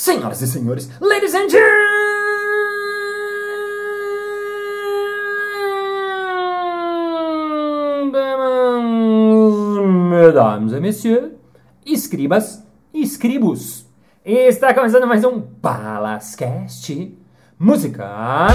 Senhoras e senhores, ladies and gentlemen, mesdames et messieurs, escribas e escribos. Está começando mais um Balascast Música.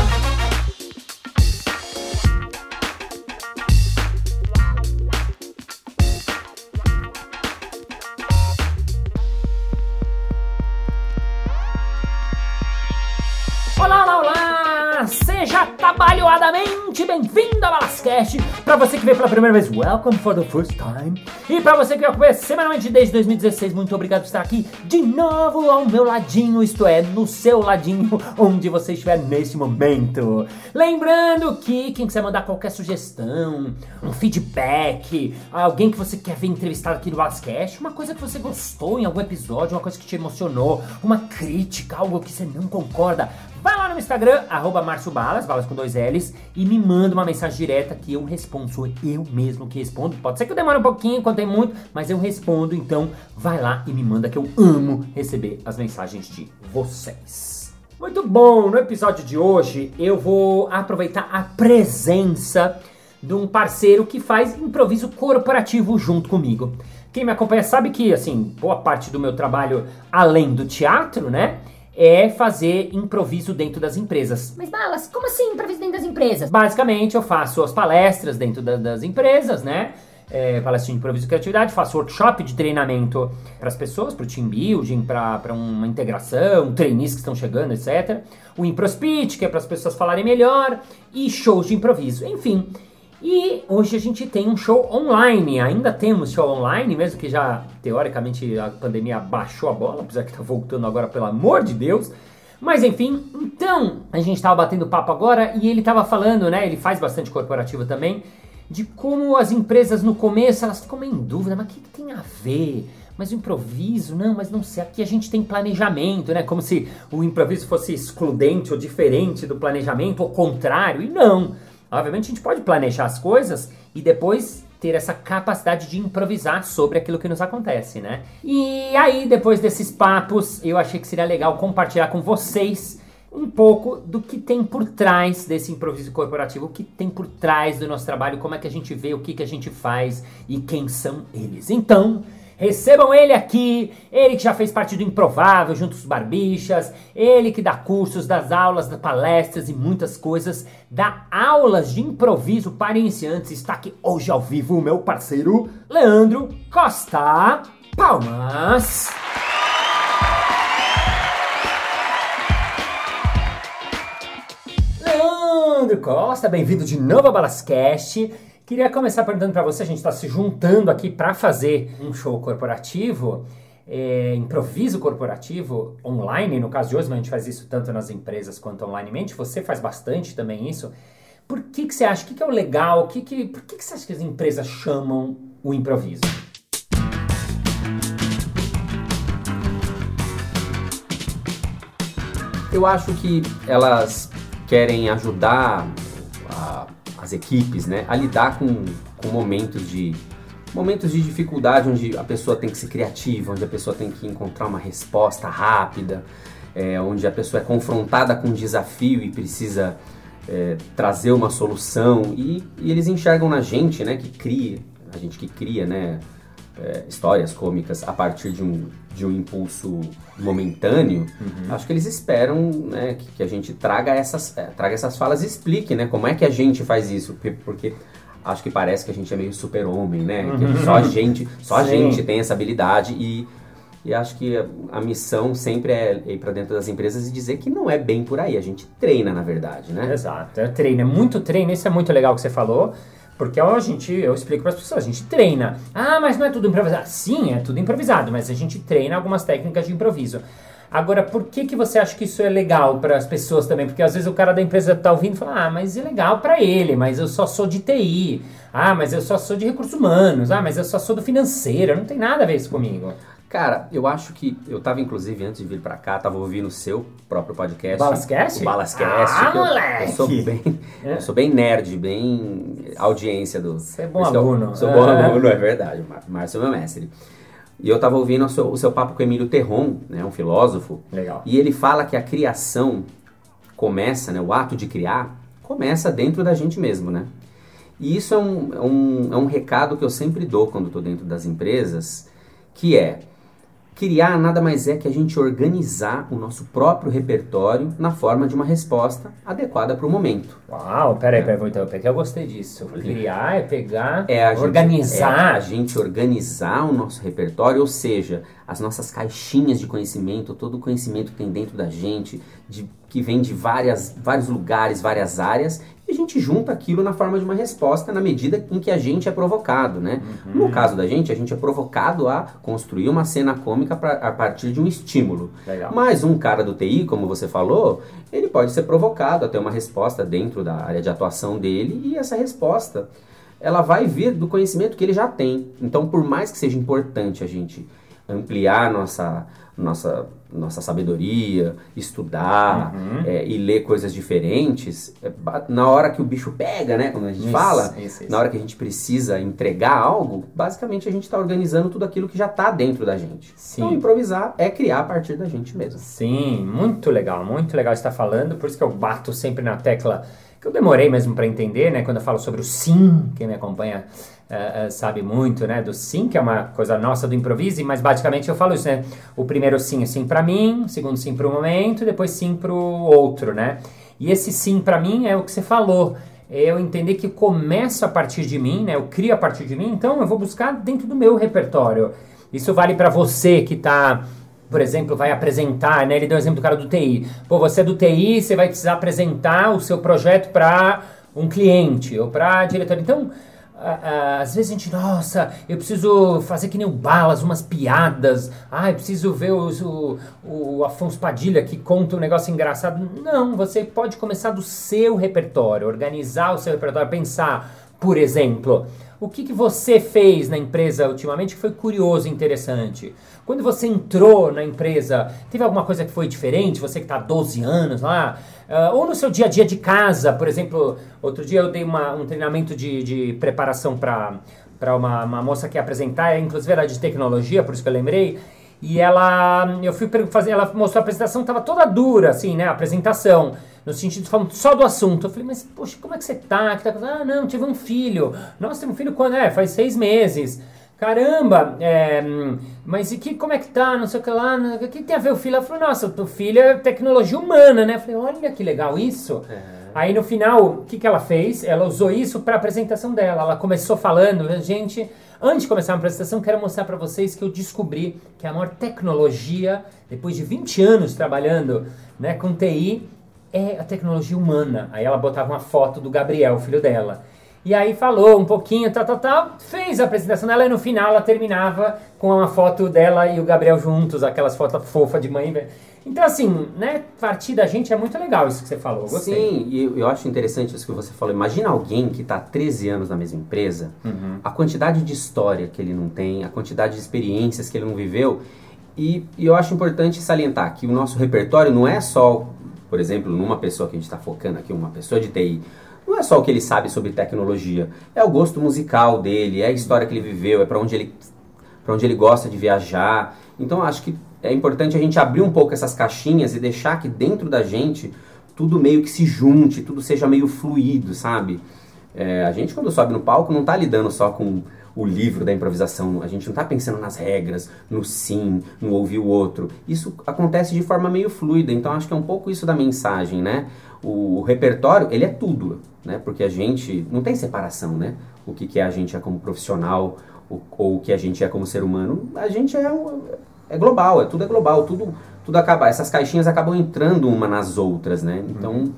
Pra você que veio pela primeira vez, welcome for the first time. E pra você que me acompanha semanalmente desde 2016, muito obrigado por estar aqui de novo ao meu ladinho, isto é, no seu ladinho, onde você estiver nesse momento. Lembrando que quem quiser mandar qualquer sugestão, um feedback, alguém que você quer ver entrevistado aqui no Balascast, uma coisa que você gostou em algum episódio, uma coisa que te emocionou, uma crítica, algo que você não concorda, Vai no Instagram, arroba Márcio Balas, balas com dois L's, e me manda uma mensagem direta que eu respondo. Sou eu mesmo que respondo. Pode ser que eu demore um pouquinho, quando tem muito, mas eu respondo. Então, vai lá e me manda que eu amo receber as mensagens de vocês. Muito bom! No episódio de hoje, eu vou aproveitar a presença de um parceiro que faz improviso corporativo junto comigo. Quem me acompanha sabe que, assim, boa parte do meu trabalho, além do teatro, né? É fazer improviso dentro das empresas. Mas Balas, como assim improviso dentro das empresas? Basicamente, eu faço as palestras dentro da- das empresas, né? É, palestra de improviso e criatividade, faço workshop de treinamento para as pessoas, para o team building, para uma integração, trainees que estão chegando, etc. O ImproSpeech, que é para as pessoas falarem melhor, e shows de improviso. Enfim, e hoje a gente tem um show online, ainda temos show online, mesmo que já teoricamente a pandemia baixou a bola, apesar que tá voltando agora, pelo amor de Deus. Mas enfim, então a gente tava batendo papo agora e ele tava falando, né? Ele faz bastante corporativo também, de como as empresas no começo elas ficam meio em dúvida, mas o que, que tem a ver? Mas o improviso, não, mas não sei, aqui a gente tem planejamento, né? Como se o improviso fosse excludente ou diferente do planejamento, ou contrário, e não. Obviamente a gente pode planejar as coisas e depois ter essa capacidade de improvisar sobre aquilo que nos acontece, né? E aí, depois desses papos, eu achei que seria legal compartilhar com vocês um pouco do que tem por trás desse improviso corporativo, o que tem por trás do nosso trabalho, como é que a gente vê, o que, que a gente faz e quem são eles. Então, Recebam ele aqui, ele que já fez parte do Improvável junto com os Barbixas, ele que dá cursos, das aulas, das palestras e muitas coisas, dá aulas de improviso para iniciantes. Está aqui hoje ao vivo o meu parceiro Leandro Costa. Palmas! Leandro Costa, bem-vindo de novo ao Balascast. Queria começar perguntando para você, a gente está se juntando aqui para fazer um show corporativo, é, improviso corporativo online, no caso de hoje, mas a gente faz isso tanto nas empresas quanto onlinemente, você faz bastante também isso. Por que, que você acha, o que, que é o legal, que que, por que, que você acha que as empresas chamam o improviso? Eu acho que elas querem ajudar as equipes né, a lidar com, com momentos de momentos de dificuldade onde a pessoa tem que ser criativa, onde a pessoa tem que encontrar uma resposta rápida, é, onde a pessoa é confrontada com um desafio e precisa é, trazer uma solução. E, e eles enxergam na gente, né, que cria, a gente que cria, né, é, histórias cômicas a partir de um, de um impulso momentâneo, acho que eles esperam né, que, que a gente traga essas, é, traga essas falas e explique né, como é que a gente faz isso, porque, porque acho que parece que a gente é meio super-homem, né? Que só a gente, só a gente tem essa habilidade e, e acho que a, a missão sempre é ir para dentro das empresas e dizer que não é bem por aí, a gente treina na verdade, né? Exato, é treino, é muito treino, isso é muito legal que você falou, porque a gente, eu explico para as pessoas, a gente treina. Ah, mas não é tudo improvisado. Sim, é tudo improvisado, mas a gente treina algumas técnicas de improviso. Agora, por que, que você acha que isso é legal para as pessoas também? Porque às vezes o cara da empresa tá ouvindo e fala: Ah, mas é legal para ele, mas eu só sou de TI. Ah, mas eu só sou de recursos humanos. Ah, mas eu só sou do financeiro. Não tem nada a ver isso comigo. Cara, eu acho que eu tava inclusive antes de vir pra cá, tava ouvindo o seu próprio podcast. Balascast? O Balascast. Ah, eu, moleque! Eu sou bem, É. eu sou bem nerd, bem audiência do. Você é bom que eu- aluno. Sou bom É. aluno, é verdade. Márcio é meu mestre. E eu estava ouvindo o seu, o seu papo com Emílio Terron, né, um filósofo, Legal. e ele fala que a criação começa, né, o ato de criar, começa dentro da gente mesmo, né? E isso é um, é um, é um recado que eu sempre dou quando estou dentro das empresas, que é criar nada mais é que a gente organizar o nosso próprio repertório na forma de uma resposta adequada para o momento. Uau, peraí, peraí, vou interromper, que eu gostei disso. Criar é pegar, É a gente- organizar. é a gente organizar o nosso repertório, ou seja, as nossas caixinhas de conhecimento, todo o conhecimento que tem dentro da gente, de- que vem de várias, vários lugares, várias áreas, e a gente junta aquilo na forma de uma resposta na medida em que a gente é provocado, né? No caso da gente, a gente é provocado a construir uma cena cômica pra, a partir de um estímulo. Legal. Mas um cara do TI, como você falou, ele pode ser provocado a ter uma resposta dentro da área de atuação dele e essa resposta ela vai vir do conhecimento que ele já tem. Então, por mais que seja importante a gente ampliar nossa nossa nossa sabedoria, estudar é, e ler coisas diferentes, é, na hora que o bicho pega, né, como a gente Isso, fala, isso, isso. na hora que a gente precisa entregar algo, basicamente a gente está organizando tudo aquilo que já está dentro da gente. Sim. Então, improvisar é criar a partir da gente mesmo. Sim, muito legal, muito legal estar falando. Por isso que eu bato sempre na tecla que eu demorei mesmo para entender, né? Quando eu falo sobre o sim, quem me acompanha eh, eh, sabe muito, né? Do sim, que é uma coisa nossa do improviso, mas basicamente eu falo isso, né? O primeiro sim é sim para mim, o segundo sim para o momento, e depois sim para o outro, né? E esse sim para mim é o que você falou. É eu entender que começo a partir de mim, né? Eu crio a partir de mim, então eu vou buscar dentro do meu repertório. Isso vale para você que está por exemplo, vai apresentar, né? Ele deu o exemplo do cara do TI. Pô, você é do TI, você vai precisar apresentar o seu projeto para um cliente ou para a diretora. Então, às vezes a gente, nossa, eu preciso fazer que nem o Balas, umas piadas. Ah, eu preciso ver os- o, o Afonso Padilha que conta um negócio engraçado. Não, você pode começar do seu repertório, organizar o seu repertório, pensar, por exemplo, o que, que você fez na empresa ultimamente que foi curioso e interessante? Quando você entrou na empresa, teve alguma coisa que foi diferente? Você que está há 12 anos lá? Ah, ou no seu dia a dia de casa, por exemplo, outro dia eu dei uma- um treinamento de, de preparação para uma, uma moça que ia apresentar, inclusive era de tecnologia, por isso que eu lembrei. E ela, eu fui fazer, ela mostrou a apresentação, tava toda dura, assim, né, a apresentação, no sentido de falando só do assunto. Eu falei, mas, poxa, como é que você tá? Que tá... Ah, não, tive um filho. Nossa, teve um filho quando? É, faz seis meses. Caramba, é, mas e que, como é que tá? Não sei o que lá, o que tem a ver o filho? Ela falou, nossa, o filho é tecnologia humana, né? Eu falei, olha que legal isso. Aí no final, o que, que ela fez? Ela usou isso para a apresentação dela. Ela começou falando, gente, antes de começar a apresentação, quero mostrar para vocês que eu descobri que a maior tecnologia, depois de 20 anos trabalhando né, com TI, é a tecnologia humana. Aí ela botava uma foto do Gabriel, filho dela. E aí falou um pouquinho, tal, tal, tal, fez a apresentação dela e no final ela terminava com uma foto dela e o Gabriel juntos, aquelas fotos fofas de mãe. Então assim, né, partir da gente é muito legal isso que você falou, eu gostei. Sim, e eu, eu acho interessante isso que você falou. Imagina alguém que está há 13 anos na mesma empresa, Uhum. a quantidade de história que ele não tem, a quantidade de experiências que ele não viveu. E, e eu acho importante salientar que o nosso repertório não é só, por exemplo, numa pessoa que a gente está focando aqui, uma pessoa de TI. Não é só o que ele sabe sobre tecnologia, é o gosto musical dele, é a história que ele viveu, é para onde ele para onde ele gosta de viajar. Então acho que é importante a gente abrir um pouco essas caixinhas e deixar que dentro da gente tudo meio que se junte, tudo seja meio fluido, sabe? É, a gente quando sobe no palco não está lidando só com o livro da improvisação, a gente não está pensando nas regras, no sim, no ouvir o outro. Isso acontece de forma meio fluida, então acho que é um pouco isso da mensagem, né? O, o repertório, ele é tudo, né? Porque a gente não tem separação, né? O que, que é a gente é como profissional ou o que a gente é como ser humano, a gente é, é global, é tudo é global, tudo, tudo acaba, essas caixinhas acabam entrando uma nas outras, né? Então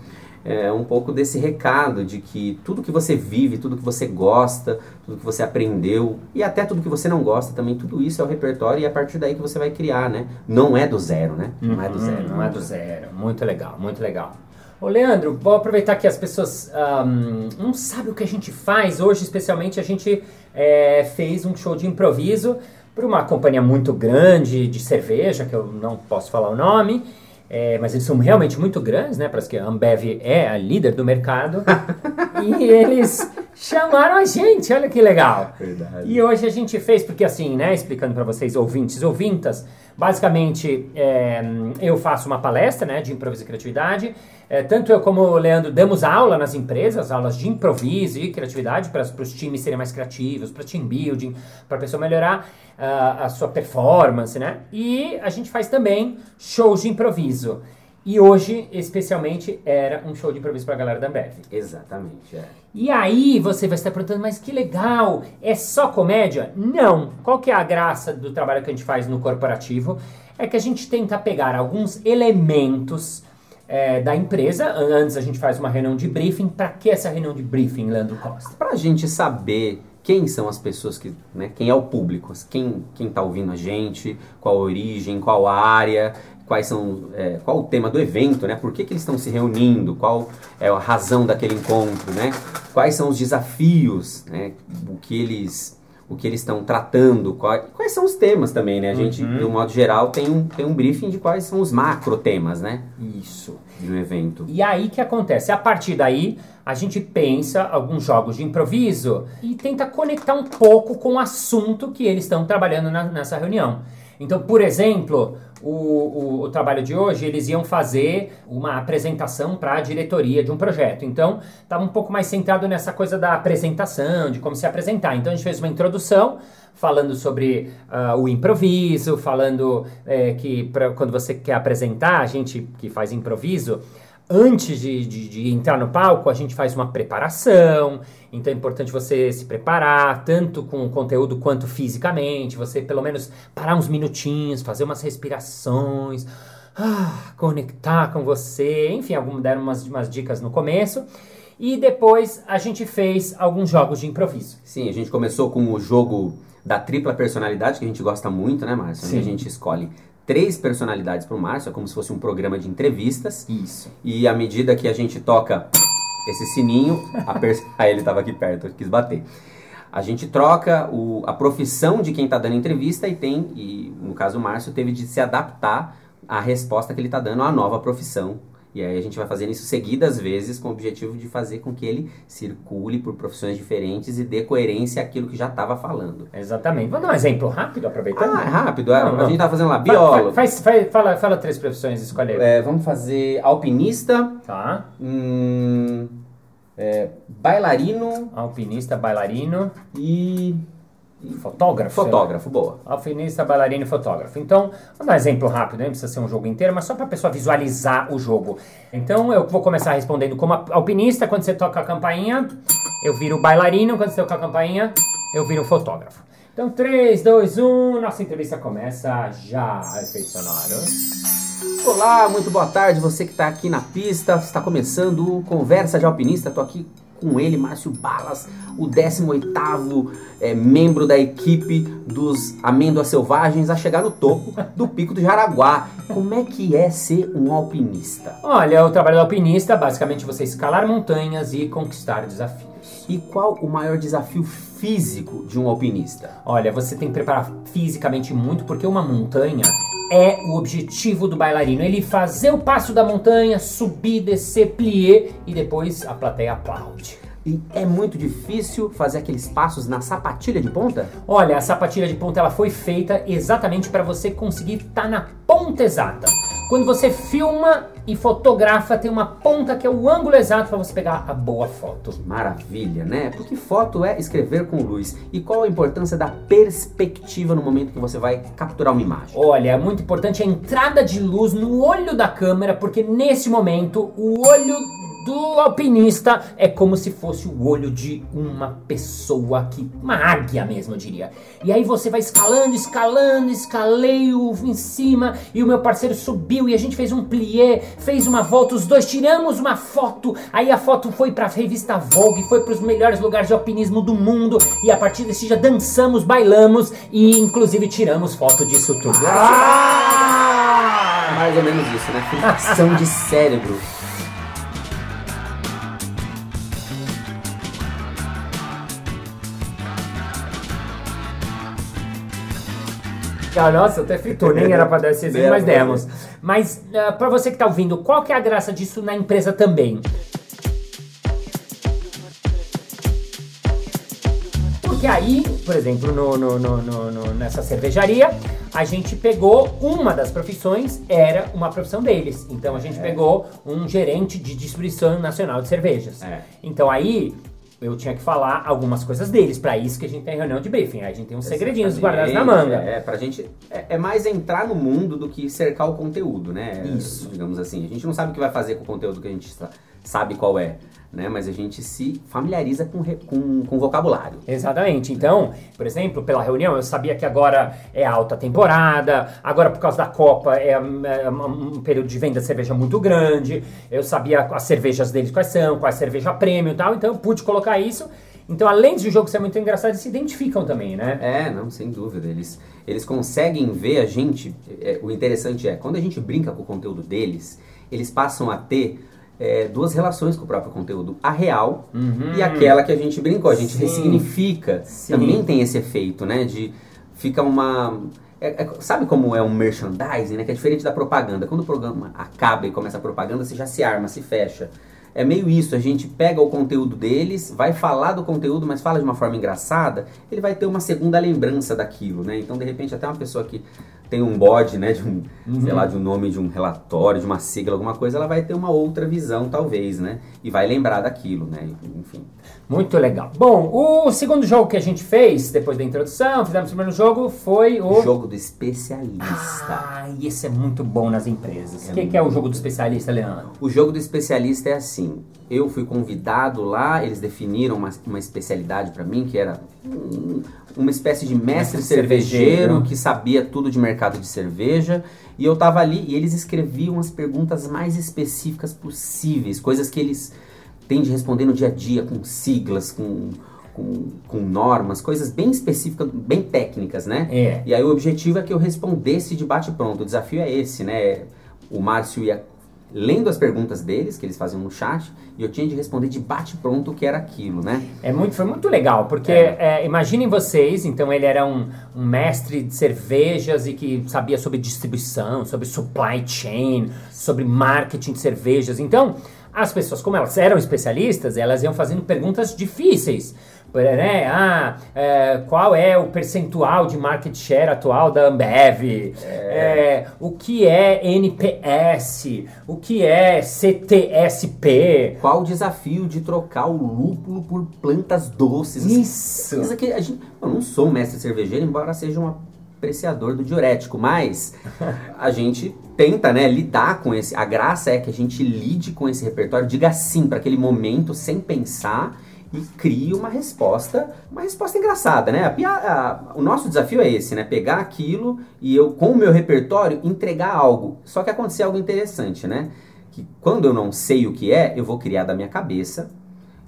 é um pouco desse recado de que tudo que você vive, tudo que você gosta, tudo que você aprendeu e até tudo que você não gosta também, tudo isso é o repertório e é a partir daí que você vai criar, né? Não é do zero, né? Não é do Uhum, zero. Não é do zero. Muito legal, muito legal. Ô Leandro, vou aproveitar que as pessoas ahm, não sabem o que a gente faz. Hoje, especialmente, a gente é, fez um show de improviso para uma companhia muito grande de cerveja, que eu não posso falar o nome, é, mas eles são realmente muito grandes, né? Parece que a Ambev é a líder do mercado. e eles Chamaram a gente, olha que legal. Verdade. E hoje a gente fez, porque assim, né, explicando para vocês, ouvintes e ouvintas, basicamente é, eu faço uma palestra né, de improviso e criatividade. É, tanto eu como o Leandro damos aula nas empresas, aulas de improviso e criatividade para os times serem mais criativos, para team building, para a pessoa melhorar ah, a sua performance, né? E a gente faz também shows de improviso. E hoje, especialmente, era um show de improviso para a galera da Ambev. Exatamente, é. E aí você vai estar perguntando, mas que legal, é só comédia? Não. Qual que é a graça do trabalho que a gente faz no corporativo? É que a gente tenta pegar alguns elementos é, da empresa. Antes a gente faz uma reunião de briefing. Para que essa reunião de briefing, Leandro Costa? Pra gente saber quem são as pessoas que, né, quem é o público, quem, quem tá ouvindo a gente, qual a origem, qual a área, quais são, é, qual o tema do evento, né, por que, que eles estão se reunindo, qual é a razão daquele encontro, né, quais são os desafios, né, o que eles o que eles estão tratando, quais, quais são os temas também, né? A gente, Uhum. de um modo geral, tem um, tem um briefing de quais são os macro temas, né? Isso. De um evento. E aí que acontece? A partir daí, a gente pensa alguns jogos de improviso e tenta conectar um pouco com o assunto que eles estão trabalhando na- nessa reunião. Então, por exemplo, o, o- o trabalho de hoje, eles iam fazer uma apresentação para a diretoria de um projeto. Então, estava um pouco mais centrado nessa coisa da apresentação, de como se apresentar. Então, a gente fez uma introdução falando sobre ah, o improviso, falando eh, que pra, quando você quer apresentar, a gente que faz improviso, antes de, de- de entrar no palco, a gente faz uma preparação. Então é importante você se preparar, tanto com o conteúdo quanto fisicamente. Você pelo menos parar uns minutinhos, fazer umas respirações, ah, conectar com você. Enfim, algum, deram umas, umas dicas no começo. E depois a gente fez alguns jogos de improviso. Sim, a gente começou com o jogo da tripla personalidade, que a gente gosta muito, né, Márcio? Sim. Onde a gente escolhe três personalidades para o Márcio, é como se fosse um programa de entrevistas. Isso. E à medida que a gente toca esse sininho, a pers... Aí ele estava aqui perto, eu quis bater. A gente troca o- a profissão de quem está dando entrevista e tem, e no caso o Márcio, teve de se adaptar à resposta que ele está dando à nova profissão. E aí a gente vai fazendo isso seguidas vezes com o objetivo de fazer com que ele circule por profissões diferentes e dê coerência àquilo que já estava falando. Exatamente. Vou dar um exemplo rápido, aproveitando. Ah, é rápido. é, Não, a não. gente tá fazendo lá, biólogo. Faz, faz- fala, fala três profissões, escolhe. É, vamos fazer alpinista, Tá. hum, é, bailarino Alpinista, bailarino, e fotógrafo. fotógrafo. Boa. Alpinista, bailarino e fotógrafo. Então, vou dar um exemplo rápido? Não precisa ser um jogo inteiro, mas só para a pessoa visualizar o jogo. Então, eu vou começar respondendo como alpinista, quando você toca a campainha, eu viro bailarino, quando você toca a campainha, eu viro fotógrafo. Então, 3, 2, 1, nossa entrevista começa já, efeito sonoro. Olá, muito boa tarde. Você que está aqui na pista, está começando o Conversa de Alpinista. Estou aqui com ele, Márcio Balas, o 18º é, membro da equipe dos Amêndoas Selvagens a chegar no topo do Pico do Jaraguá. Como é que é ser um alpinista? Olha, o trabalho do alpinista, basicamente você escalar montanhas e conquistar desafios. E qual o maior desafio físico de um alpinista? Olha, você tem que preparar fisicamente muito, porque uma montanha é o objetivo do bailarino. Ele fazer o passo da montanha, subir, descer, plier e depois a plateia aplaude. E é muito difícil fazer aqueles passos na sapatilha de ponta? Olha, a sapatilha de ponta ela foi feita exatamente para você conseguir estar na ponta exata. Quando você filma e fotografa, tem uma ponta que é o ângulo exato para você pegar a boa foto. Maravilha, né? Porque foto é escrever com luz. E qual a importância da perspectiva no momento que você vai capturar uma imagem? Olha, é muito importante a entrada de luz no olho da câmera, porque nesse momento o olho do alpinista é como se fosse o olho de uma pessoa que. uma águia mesmo, eu diria. E aí você vai escalando, escalando, escaleio em cima, e o meu parceiro subiu e a gente fez um plié, fez uma volta, os dois tiramos uma foto, aí a foto foi pra revista Vogue, foi pros melhores lugares de alpinismo do mundo, e a partir desse dia dançamos, bailamos e inclusive tiramos foto disso tudo. Ah! Mais ou menos isso, né? Fricção de cérebro. Nossa, até fritou, nem era pra dar esse exemplo, mas Demos. Mas ah, pra você que tá ouvindo, qual que é a graça disso na empresa também? porque aí, por exemplo, no, no- no- nessa cervejaria, a gente pegou uma das profissões, era uma profissão deles. Então a gente pegou um gerente de distribuição nacional de cervejas. É. Então aí eu tinha que falar algumas coisas deles, pra isso que a gente tem reunião de briefing. Aí a gente tem uns segredinhos guardados na manga. É, pra gente. É, é mais entrar no mundo do que cercar o conteúdo, né? Isso. Digamos assim. A gente não sabe o que vai fazer com o conteúdo que a gente sa- sabe qual é, né? Mas a gente se familiariza com, com, com vocabulário. Exatamente. Então, por exemplo, pela reunião, eu sabia que agora é alta temporada, agora por causa da Copa é, é um um período de venda de cerveja muito grande, eu sabia as cervejas deles quais são, quais cerveja prêmio e tal, então eu pude colocar isso. Então, além de o jogo ser muito engraçado, eles se identificam também, né? É, não, sem dúvida. Eles, eles conseguem ver a gente. é, o interessante é, quando a gente brinca com o conteúdo deles, eles passam a ter é, duas relações com o próprio conteúdo. A real e aquela que a gente brincou. A gente Sim. ressignifica. Sim. Também tem esse efeito, né? De fica uma. é- é- sabe como é um merchandising, né? Que é diferente da propaganda. Quando o programa acaba e começa a propaganda, você já se arma, se fecha. É meio isso, a gente pega o conteúdo deles, vai falar do conteúdo, mas fala de uma forma engraçada, ele vai ter uma segunda lembrança daquilo, né? Então, de repente, até uma pessoa que tem um bode, né, de um, sei lá, de um nome de um relatório, de uma sigla, alguma coisa, ela vai ter uma outra visão, talvez, né? E vai lembrar daquilo, né? Enfim. Muito legal. Bom, o segundo jogo que a gente fez, depois da introdução, fizemos o primeiro jogo, foi o... Jogo do especialista. Ah, e esse é muito bom nas empresas. O que, que é o jogo do especialista, Leandro? O jogo do especialista é assim. Eu fui convidado lá, eles definiram uma, uma especialidade pra mim, que era um- uma espécie de mestre Mestre cervejeiro, cervejeiro. que sabia tudo de mercado de cerveja. E eu tava ali e eles escreviam as perguntas mais específicas possíveis, coisas que eles têm de responder no dia a dia, com siglas, com, com, com normas, coisas bem específicas, bem técnicas, né? É. E aí o objetivo é que eu respondesse de bate-pronto. O desafio é esse, né? O Márcio ia lendo as perguntas deles, que eles faziam no chat, e eu tinha de responder de bate-pronto o que era aquilo, né? É muito, foi muito legal, porque É. é, imaginem vocês, então ele era um, um mestre de cervejas e que sabia sobre distribuição, sobre supply chain, sobre marketing de cervejas. Então, as pessoas, como elas eram especialistas, elas iam fazendo perguntas difíceis. Por- Né? Ah, é, qual é o percentual de market share atual da Ambev? É, o que é NPS? O que é CTSP? Qual o desafio de trocar o lúpulo por plantas doces? Isso. Coisa que a gente, eu não sou um mestre cervejeiro, embora seja um apreciador do diurético, mas a gente tenta, né, lidar com esse. A graça é que a gente lide com esse repertório, diga sim para aquele momento sem pensar e crie uma resposta, uma resposta engraçada, né? A a- o nosso desafio é esse, né? Pegar aquilo e eu, com o meu repertório, entregar algo. Só que aconteceu algo interessante, né? Que quando eu não sei o que é, eu vou criar da minha cabeça.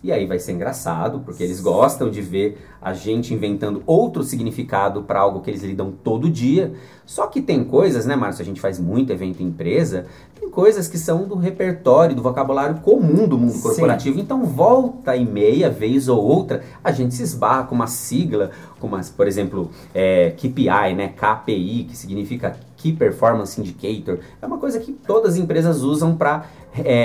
E aí vai ser engraçado, porque eles gostam de ver a gente inventando outro significado para algo que eles lidam todo dia. Só que tem coisas, né, Márcio? A gente faz muito evento em empresa, tem coisas que são do repertório, do vocabulário comum do mundo Sim. corporativo. Então, volta e meia, vez ou outra, a gente se esbarra com uma sigla, como, as, por exemplo, é, KPI, né? KPI, que significa Key Performance Indicator. É uma coisa que todas as empresas usam para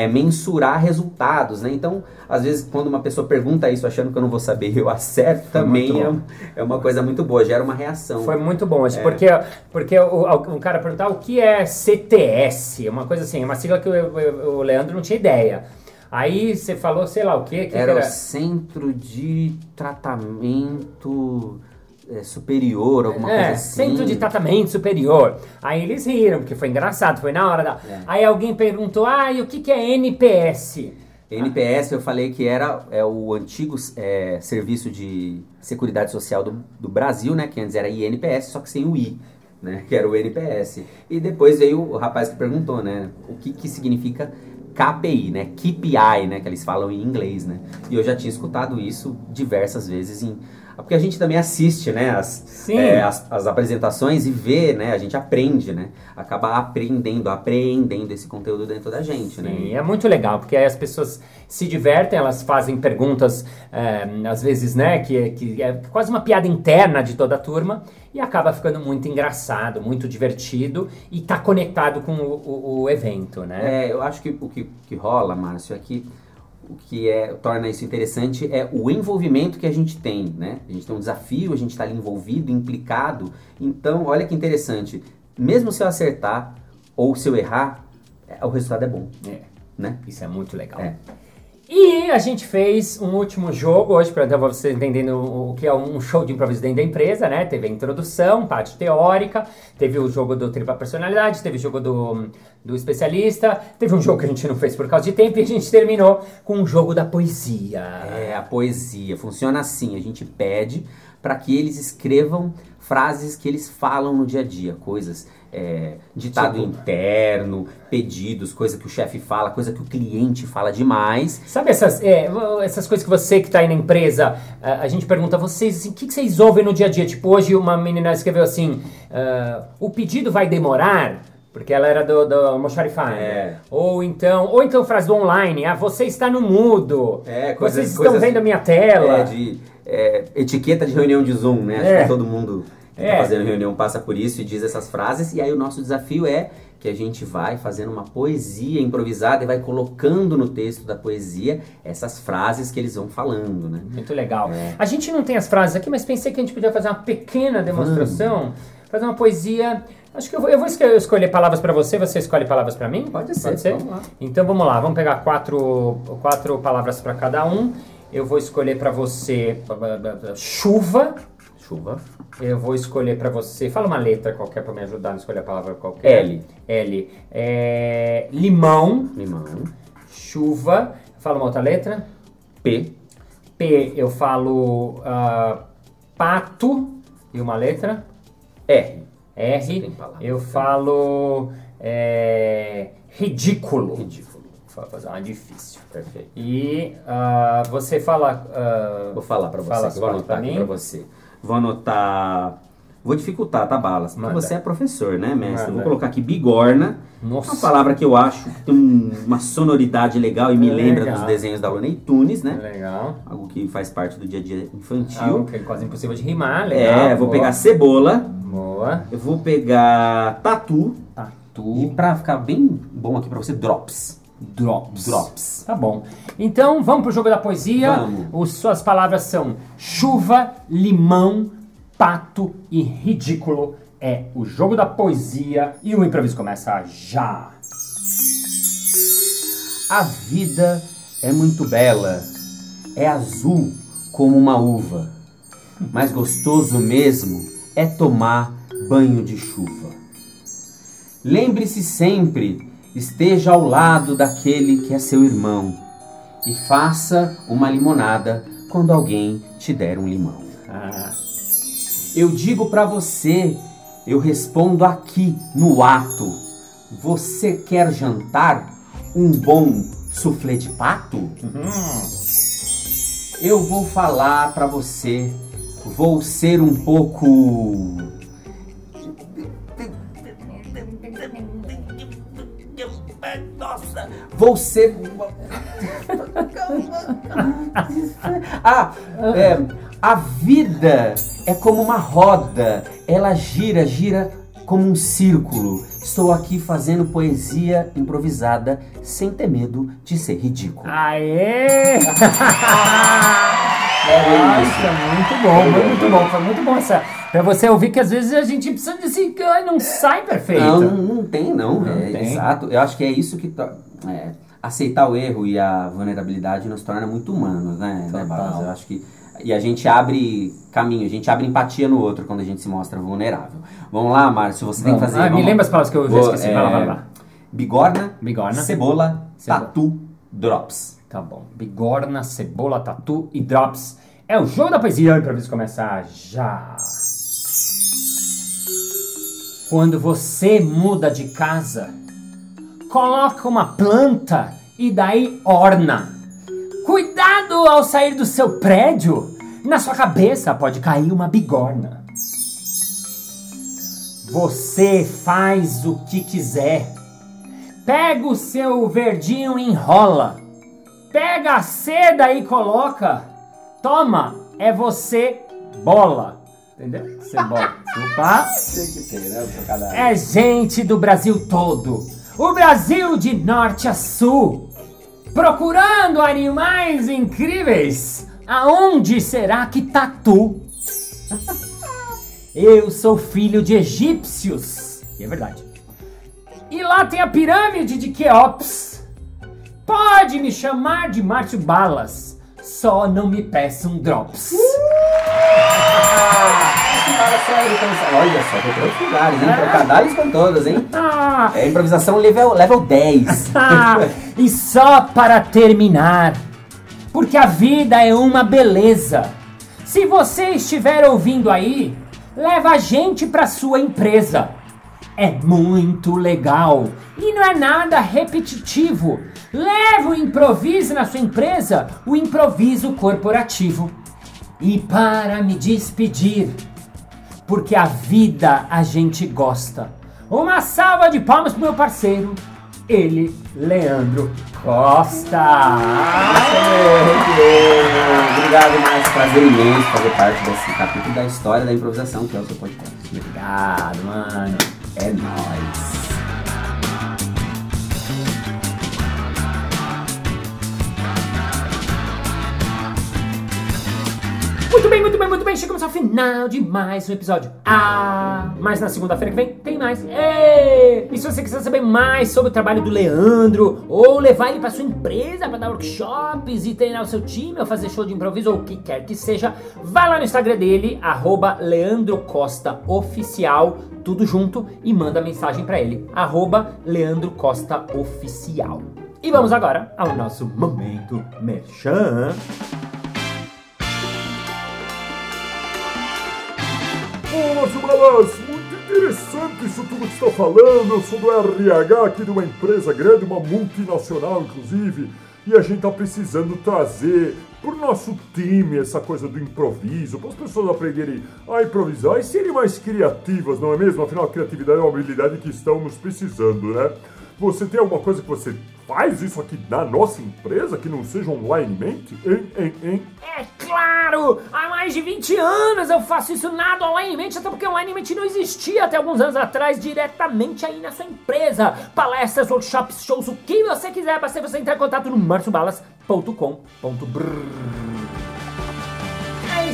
mensurar resultados, né? Então, às vezes, quando uma pessoa pergunta isso achando que eu não vou saber, eu acerto, também é, é uma coisa muito boa, gera uma reação. Foi muito bom, É. porque, porque um cara perguntar o que é CTS, uma coisa assim, uma sigla que o, o- o Leandro não tinha ideia. Aí você falou, sei lá o quê, que que Era era, o Centro de Tratamento é, Superior, alguma é, coisa assim. Centro de Tratamento Superior. Aí eles riram, porque foi engraçado, foi na hora da... É. Aí alguém perguntou, ah, e o que, que é NPS? NPS eu falei que era é, o antigo é, Serviço de Seguridade Social do, do Brasil, né? Que antes era INPS, só que sem o I, né? Que era o NPS. E depois veio o rapaz que perguntou, né? O que, que significa KPI, né? KPI, né? Que eles falam em inglês, né? E eu já tinha escutado isso diversas vezes em... Porque a gente também assiste, né? As, é, as, as apresentações e vê, né? A gente aprende, né? Acaba aprendendo, apreendendo esse conteúdo dentro da gente, né? Sim, é muito legal, porque aí as pessoas se divertem, elas fazem perguntas, é, às vezes, né, que, que é quase uma piada interna de toda a turma, e acaba ficando muito engraçado, muito divertido, e tá conectado com o, o- o evento, né? É, eu acho que o que, que rola, Márcio, é que o que é, torna isso interessante é o envolvimento que a gente tem, né? A gente tem um desafio, a gente está ali envolvido, implicado. Então, olha que interessante. Mesmo se eu acertar ou se eu errar, é, o resultado é bom, É, né? isso é muito legal. É. E a gente fez um último jogo hoje, para vocês entenderem o o que é um show de improviso dentro da empresa, né? Teve a introdução, parte teórica, teve o jogo do tripla personalidade, teve o jogo do, do especialista, teve um jogo que a gente não fez por causa de tempo e a gente terminou com um jogo da poesia. É, a poesia funciona assim, a gente pede para que eles escrevam frases que eles falam no dia a dia, coisas, é, ditado interno, pedidos, coisa que o chefe fala, coisa que o cliente fala demais. Sabe essas, é, essas coisas que você que está aí na empresa, a, a gente pergunta a vocês assim, o que, que vocês ouvem no dia a dia? Tipo, hoje uma menina escreveu assim, ah, o pedido vai demorar? Porque ela era do, do. É. Ou então, ou então frase do online, ah, você está no mudo. É, coisas- Vocês estão coisas- vendo a minha tela. É, de é, etiqueta de reunião de Zoom, né? Acho É. que todo mundo que É. tá fazendo reunião passa por isso e diz essas frases. E aí o nosso desafio é que a gente vai fazendo uma poesia improvisada e vai colocando no texto da poesia essas frases que eles vão falando, né? Muito legal. É. A gente não tem as frases aqui, mas pensei que a gente podia fazer uma pequena demonstração, fazer uma poesia. Acho que eu vou, eu vou esco- escolher palavras para você, você escolhe palavras para mim? Pode ser, vamos lá. Então vamos lá, vamos pegar quatro, quatro palavras para cada um. Eu vou escolher para você chuva. Chuva. Eu vou escolher para você. Fala uma letra qualquer para me ajudar a escolher a palavra qualquer. L. L. É, limão, Limão. chuva. Fala uma outra letra. P. P eu falo ah, pato e uma letra. R. R eu falo é, ridículo. Ridículo. Fazer uma difícil. Perfeito. E ah, você fala. ah, Vou falar pra você, Fala vou anotar aqui pra você. Vou anotar... Vou dificultar, tá, Balas? Porque Manda. você é professor, né, mestre? Manda. Vou colocar aqui bigorna. Nossa. Uma palavra que eu acho que tem um- uma sonoridade legal e me lembra Legal. dos desenhos da Looney Tunes, né? Legal. Algo que faz parte do dia a dia infantil. que é quase impossível de rimar. Legal. é, vou boa. pegar cebola, Boa. eu vou pegar tatu e Tatu. pra ficar bem bom aqui pra você, drops. Drops. Drops. Tá bom. Então, vamos pro jogo da poesia. Vamos. Os, suas palavras são chuva, limão, pato e ridículo. É o jogo da poesia e o improviso começa já. A vida é muito bela, é azul como uma uva, mas gostoso mesmo é tomar banho de chuva. Lembre-se sempre, esteja ao lado daquele que é seu irmão e faça uma limonada quando alguém te der um limão. Ah, Eu digo pra você, eu respondo aqui no ato. Você quer jantar um bom soufflé de pato? Eu vou falar pra você. Vou ser um pouco vou ser. ah, é, a vida é como uma roda, ela gira, gira como um círculo. Estou aqui fazendo poesia improvisada sem ter medo de ser ridículo. Aê! É Nossa, muito bom, foi muito bom, foi muito bom essa. Pra você ouvir que às vezes a gente precisa desse. Ai, não sai perfeito. Não, não, tem, não. Não é, tem. Exato. Eu acho que é isso que. é, aceitar o erro e a vulnerabilidade nos torna muito humanos, né, né Total. Balas? Eu acho que. E a gente abre caminho, a gente abre empatia no outro quando a gente se mostra vulnerável. Vamos lá, Márcio, você tem que Vamos. fazer. Ah, me vamos- lembra as palavras que eu já esqueci. Vai lá, vai lá. Bigorna, Bigorna. cebola, Cebola. tatu, drops. Tá bom. Bigorna, cebola, tatu e drops. É o jogo da poesia. O improviso começa já. Quando você muda de casa, coloca uma planta e daí orna. Cuidado ao sair do seu prédio. Na sua cabeça pode cair uma bigorna. Você faz o que quiser. Pega o seu verdinho e enrola. Pega a seda e coloca. Toma, é você bola. Entendeu? Você bola. Opa. É gente do Brasil todo. O Brasil de norte a sul. Procurando animais incríveis, aonde será que tá tu? Eu sou filho de egípcios. E é verdade. E lá tem a pirâmide de Queops. Pode me chamar de Márcio Balas. Só não me peçam drops. Fala sério, então, olha só, pra outros lugares, hein? Trocadilhos com todas, hein? Ah, É improvisação level, level 10. Ah, e só para terminar, porque a vida é uma beleza. Se você estiver ouvindo aí, leva a gente para sua empresa. É muito legal e não é nada repetitivo. Leva o improviso na sua empresa, o improviso corporativo. E para me despedir, porque a vida a gente gosta. Uma salva de palmas pro meu parceiro, ele, Leandro Costa. Obrigado, Márcio. Prazer imenso fazer parte desse capítulo da história da improvisação, que é o seu podcast. Obrigado, mano. É nóis. Muito bem, muito bem, muito bem. Chegamos ao final de mais um episódio. Ah, mas na segunda-feira que vem tem mais. Ê! E se você quiser saber mais sobre o trabalho do Leandro, ou levar ele para sua empresa para dar workshops e treinar o seu time, ou fazer show de improviso, ou o que quer que seja, vai lá no Instagram dele, arroba Leandro Costa Oficial, tudo junto, e manda mensagem para ele, arroba Leandro Costa Oficial. E vamos agora ao nosso momento merchan. Márcio Balas, muito interessante isso tudo que está falando. Eu sou do RH aqui de uma empresa grande, uma multinacional, inclusive, e a gente está precisando trazer para o nosso time essa coisa do improviso, para as pessoas aprenderem a improvisar e serem mais criativas, não é mesmo? Afinal, a criatividade é uma habilidade que estamos precisando, né? Você tem alguma coisa que você faz isso aqui na nossa empresa que não seja onlinemente? Hein, hein, hein? É claro! Há mais de 20 anos eu faço isso nada onlinemente, até porque onlinemente não existia até alguns anos atrás, diretamente aí na sua empresa. Palestras, workshops, shows, o que você quiser, basta você entrar em contato no marciobalas.com.br.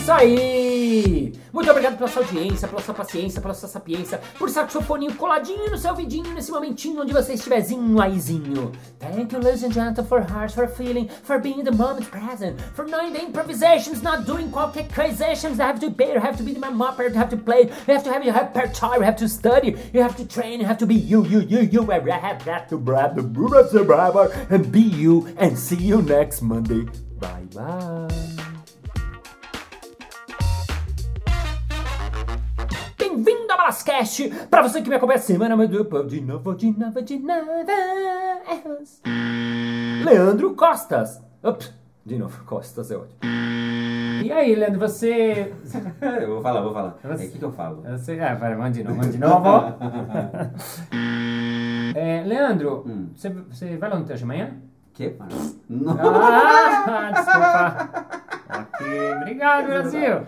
Isso aí! Muito obrigado pela sua audiência, pela sua paciência, pela sua sapiência, por estar com seu foninho coladinho no seu vidinho nesse momentinho onde você estiverzinho aízinho. Thank you, ladies and gentlemen, for hearts, for feeling, for being the moment present, for knowing the improvisations, not doing qualquer crazations that have to be, you have to be the mopper, you have to play, you have to have your repertoire, you have to study, you have to train, you have to be you, you, you, you, I have got to grab the boobas, and be you, and see you next Monday. Bye bye. Balascast! Pra você que me acompanha semana, de novo, de novo, de novo. Leandro Costas. Ops, de novo, Costas é ótimo. E aí, Leandro, você. Eu vou falar, vou falar. É, o que, que eu falo? você é, vai, manda de novo, manda de novo. é, Leandro, Hum. você, você vai lá no teste amanhã? Que, Márcio? Não. Ah, desculpa. Ok, obrigado, Brasil.